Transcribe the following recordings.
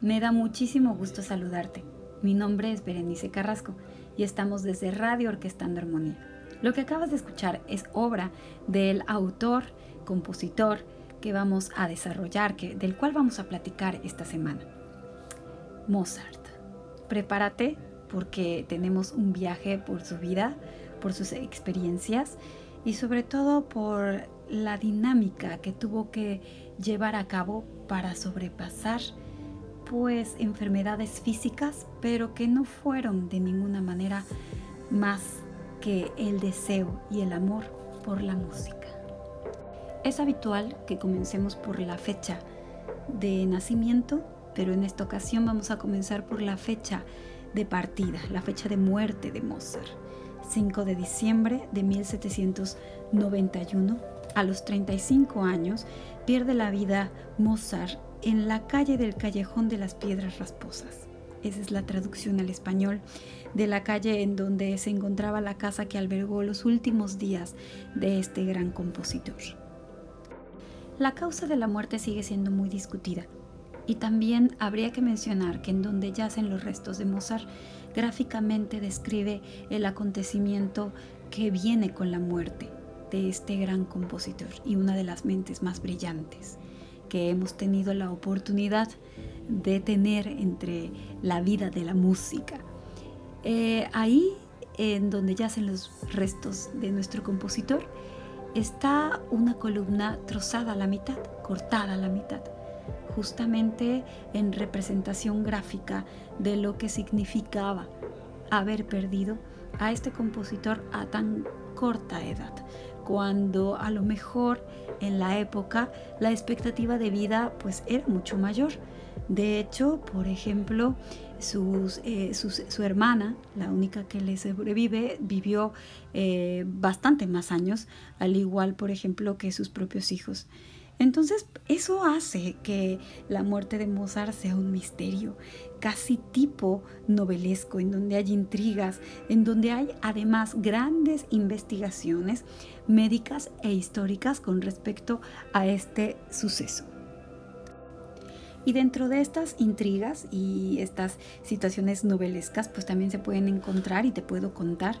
Me da muchísimo gusto saludarte. Mi nombre es Berenice Carrasco y estamos desde Radio Orquestando Armonía. Lo que acabas de escuchar es obra del autor, compositor que vamos a desarrollar, que, del cual vamos a platicar esta semana. Mozart. Prepárate porque tenemos un viaje por su vida, por sus experiencias y sobre todo por la dinámica que tuvo que llevar a cabo para sobrepasar pues enfermedades físicas, pero que no fueron de ninguna manera más que el deseo y el amor por la música. Es habitual que comencemos por la fecha de nacimiento, pero en esta ocasión vamos a comenzar por la fecha de partida, la fecha de muerte de Mozart. 5 de diciembre de 1791, a los 35 años, pierde la vida Mozart en la calle del Callejón de las Piedras Rasposas. Esa es la traducción al español de la calle en donde se encontraba la casa que albergó los últimos días de este gran compositor. La causa de la muerte sigue siendo muy discutida y también habría que mencionar que en donde yacen los restos de Mozart gráficamente describe el acontecimiento que viene con la muerte de este gran compositor y una de las mentes más brillantes que hemos tenido la oportunidad de tener entre la vida de la música. Eh, ahí, en donde yacen los restos de nuestro compositor, está una columna trozada a la mitad, cortada a la mitad, justamente en representación gráfica de lo que significaba haber perdido a este compositor a tan corta edad, cuando a lo mejor en la época la expectativa de vida pues era mucho mayor. De hecho, por ejemplo, eh, su hermana, la única que le sobrevive, vivió eh, bastante más años, al igual, por ejemplo, que sus propios hijos. Entonces, eso hace que la muerte de Mozart sea un misterio, casi tipo novelesco, en donde hay intrigas, en donde hay además grandes investigaciones médicas e históricas con respecto a este suceso. Y dentro de estas intrigas y estas situaciones novelescas, pues también se pueden encontrar y te puedo contar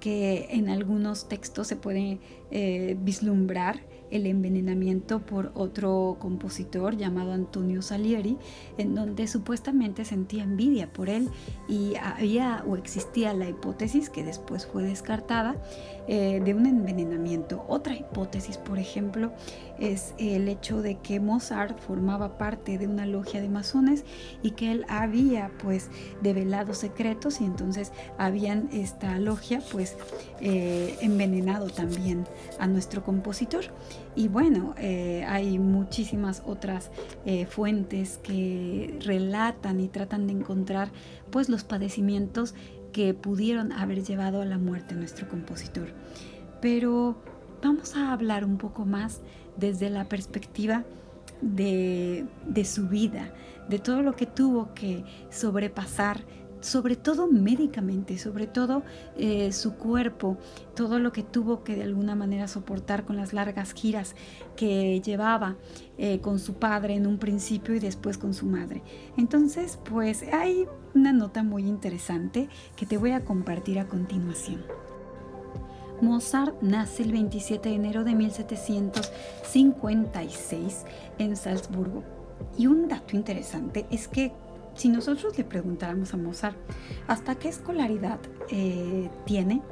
que en algunos textos se puede eh, vislumbrar el envenenamiento por otro compositor llamado Antonio Salieri, en donde supuestamente sentía envidia por él y había o existía la hipótesis que después fue descartada eh, de un envenenamiento. Otra hipótesis, por ejemplo, es el hecho de que Mozart formaba parte de una logia de masones y que él había pues develado secretos y entonces habían esta logia pues eh, envenenado también a nuestro compositor. Y bueno, eh, hay muchísimas otras fuentes que relatan y tratan de encontrar pues los padecimientos que pudieron haber llevado a la muerte a nuestro compositor. Pero vamos a hablar un poco más desde la perspectiva de, su vida, de todo lo que tuvo que sobrepasar, sobre todo médicamente, sobre todo eh, su cuerpo, todo lo que tuvo que de alguna manera soportar con las largas giras que llevaba eh, con su padre en un principio y después con su madre. Entonces, pues hay una nota muy interesante que te voy a compartir a continuación. Mozart nace el 27 de enero de 1756 en Salzburgo. Y un dato interesante es que si nosotros le preguntáramos a Mozart hasta qué escolaridad eh, tiene,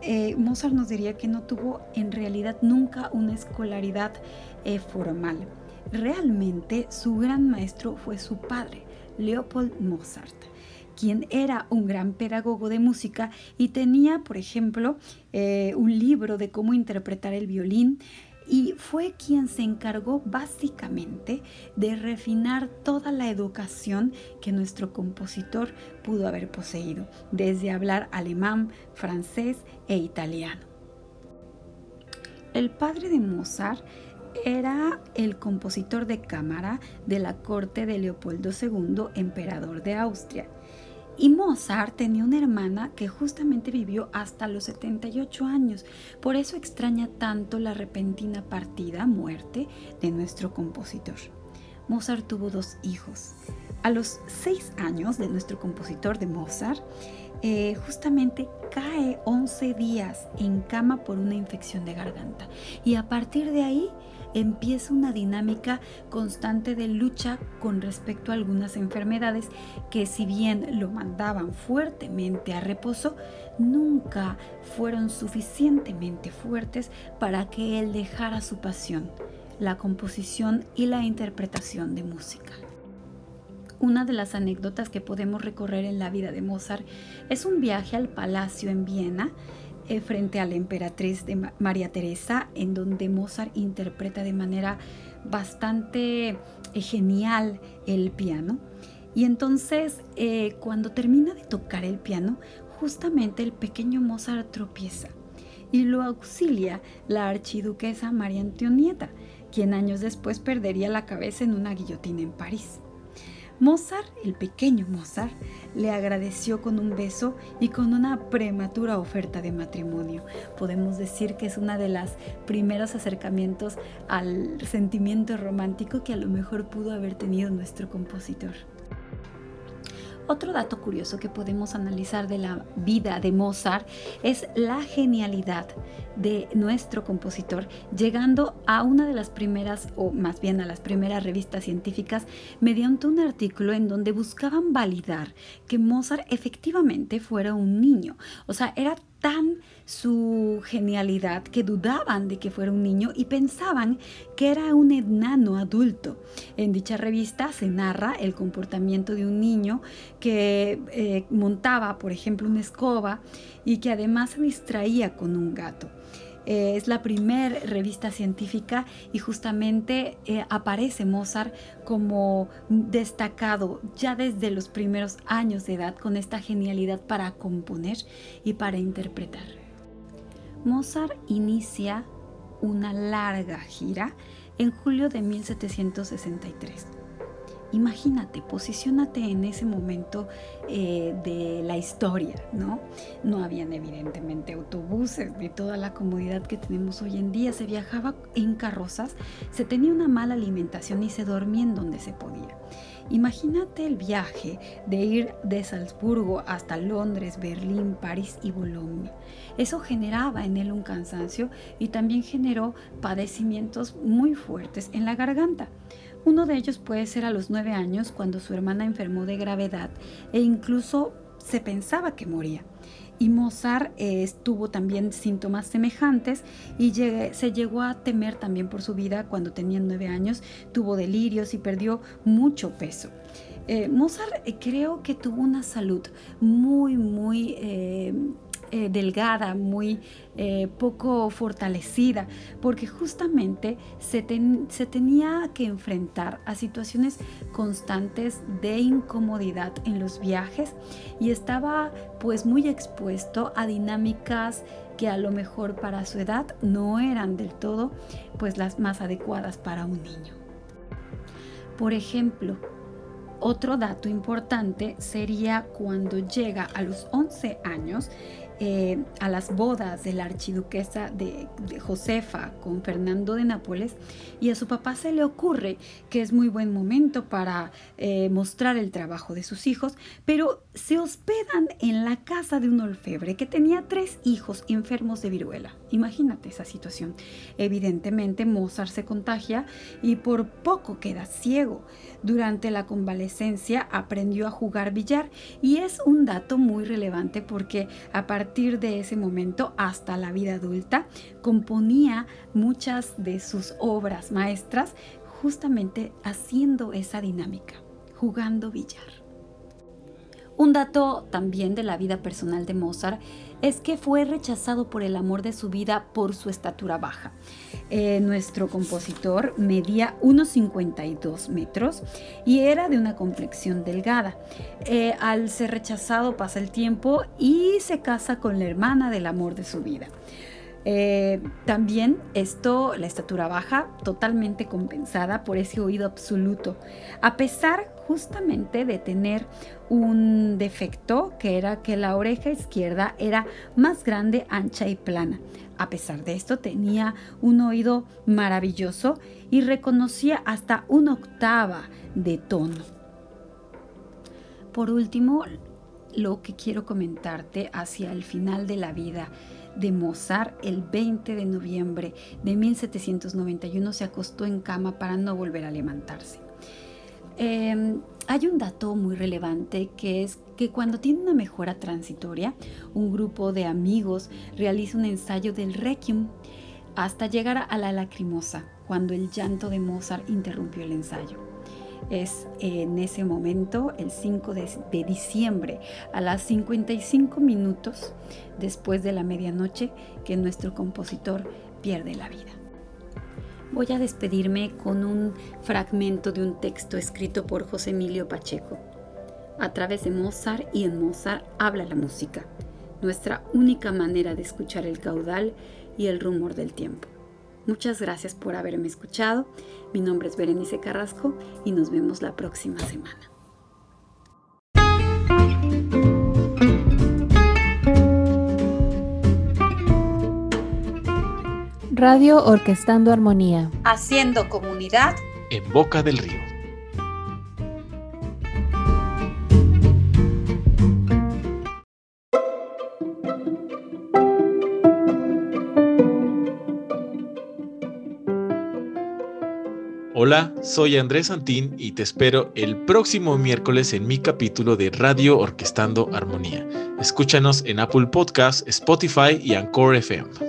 eh, Mozart nos diría que no tuvo en realidad nunca una escolaridad eh, formal. Realmente su gran maestro fue su padre, Leopold Mozart quien era un gran pedagogo de música y tenía, por ejemplo, eh, un libro de cómo interpretar el violín y fue quien se encargó básicamente de refinar toda la educación que nuestro compositor pudo haber poseído, desde hablar alemán, francés e italiano. El padre de Mozart era el compositor de cámara de la corte de Leopoldo II, emperador de Austria. Y Mozart tenía una hermana que justamente vivió hasta los 78 años. Por eso extraña tanto la repentina partida, muerte, de nuestro compositor. Mozart tuvo dos hijos. A los seis años de nuestro compositor de Mozart, eh, justamente cae 11 días en cama por una infección de garganta. Y a partir de ahí empieza una dinámica constante de lucha con respecto a algunas enfermedades que si bien lo mandaban fuertemente a reposo, nunca fueron suficientemente fuertes para que él dejara su pasión, la composición y la interpretación de música. Una de las anécdotas que podemos recorrer en la vida de Mozart es un viaje al palacio en Viena eh, frente a la emperatriz de María Teresa, en donde Mozart interpreta de manera bastante eh, genial el piano. Y entonces, eh, cuando termina de tocar el piano, justamente el pequeño Mozart tropieza y lo auxilia la archiduquesa María Antonieta, quien años después perdería la cabeza en una guillotina en París. Mozart, el pequeño Mozart, le agradeció con un beso y con una prematura oferta de matrimonio. Podemos decir que es uno de los primeros acercamientos al sentimiento romántico que a lo mejor pudo haber tenido nuestro compositor. Otro dato curioso que podemos analizar de la vida de Mozart es la genialidad de nuestro compositor, llegando a una de las primeras, o más bien a las primeras revistas científicas, mediante un artículo en donde buscaban validar que Mozart efectivamente fuera un niño. O sea, era tan su genialidad que dudaban de que fuera un niño y pensaban que era un enano adulto. En dicha revista se narra el comportamiento de un niño que eh, montaba, por ejemplo, una escoba y que además se distraía con un gato. Eh, es la primera revista científica y justamente eh, aparece Mozart como destacado ya desde los primeros años de edad con esta genialidad para componer y para interpretar. Mozart inicia una larga gira en julio de 1763 Imagínate, posicionate en ese momento eh, de la historia, ¿no? No habían evidentemente autobuses ni toda la comodidad que tenemos hoy en día. Se viajaba en carrozas, se tenía una mala alimentación y se dormía en donde se podía. Imagínate el viaje de ir de Salzburgo hasta Londres, Berlín, París y Bolonia. Eso generaba en él un cansancio y también generó padecimientos muy fuertes en la garganta. Uno de ellos puede ser a los nueve años cuando su hermana enfermó de gravedad e incluso se pensaba que moría. Y Mozart eh, tuvo también síntomas semejantes y se llegó a temer también por su vida cuando tenía nueve años, tuvo delirios y perdió mucho peso. Eh, Mozart eh, creo que tuvo una salud muy, muy eh, delgada, muy eh, poco fortalecida, porque justamente se, se tenía que enfrentar a situaciones constantes de incomodidad en los viajes y estaba pues muy expuesto a dinámicas que a lo mejor para su edad no eran del todo pues las más adecuadas para un niño. Por ejemplo, otro dato importante sería cuando llega a los 11 años, eh, a las bodas de la archiduquesa de, Josefa con Fernando de Nápoles y a su papá se le ocurre que es muy buen momento para eh, mostrar el trabajo de sus hijos, pero se hospedan en la casa de un orfebre que tenía tres hijos enfermos de viruela. Imagínate esa situación. Evidentemente Mozart se contagia y por poco queda ciego. Durante la convalecencia aprendió a jugar billar y es un dato muy relevante porque a de ese momento hasta la vida adulta componía muchas de sus obras maestras justamente haciendo esa dinámica, jugando billar. Un dato también de la vida personal de Mozart es que fue rechazado por el amor de su vida por su estatura baja. Eh, nuestro compositor medía unos 52 metros y era de una complexión delgada. Eh, al ser rechazado pasa el tiempo y se casa con la hermana del amor de su vida. Eh, también esto, la estatura baja, totalmente compensada por ese oído absoluto, a pesar justamente de tener un defecto que era que la oreja izquierda era más grande, ancha y plana. A pesar de esto tenía un oído maravilloso y reconocía hasta una octava de tono. Por último, lo que quiero comentarte hacia el final de la vida de Mozart, el 20 de noviembre de 1791 se acostó en cama para no volver a levantarse. Em, hay un dato muy relevante que es que cuando tiene una mejora transitoria, un grupo de amigos realiza un ensayo del Requiem hasta llegar a la lacrimosa, cuando el llanto de Mozart interrumpió el ensayo. Es en ese momento, el 5 de, diciembre, a las 55 minutos después de la medianoche, que nuestro compositor pierde la vida. Voy a despedirme con un fragmento de un texto escrito por José Emilio Pacheco. A través de Mozart y en Mozart habla la música, nuestra única manera de escuchar el caudal y el rumor del tiempo. Muchas gracias por haberme escuchado. Mi nombre es Berenice Carrasco y nos vemos la próxima semana. Radio Orquestando Armonía. Haciendo comunidad en Boca del Río. Hola, soy Andrés Santín y te espero el próximo miércoles en mi capítulo de Radio Orquestando Armonía. Escúchanos en Apple Podcasts, Spotify y Anchor FM.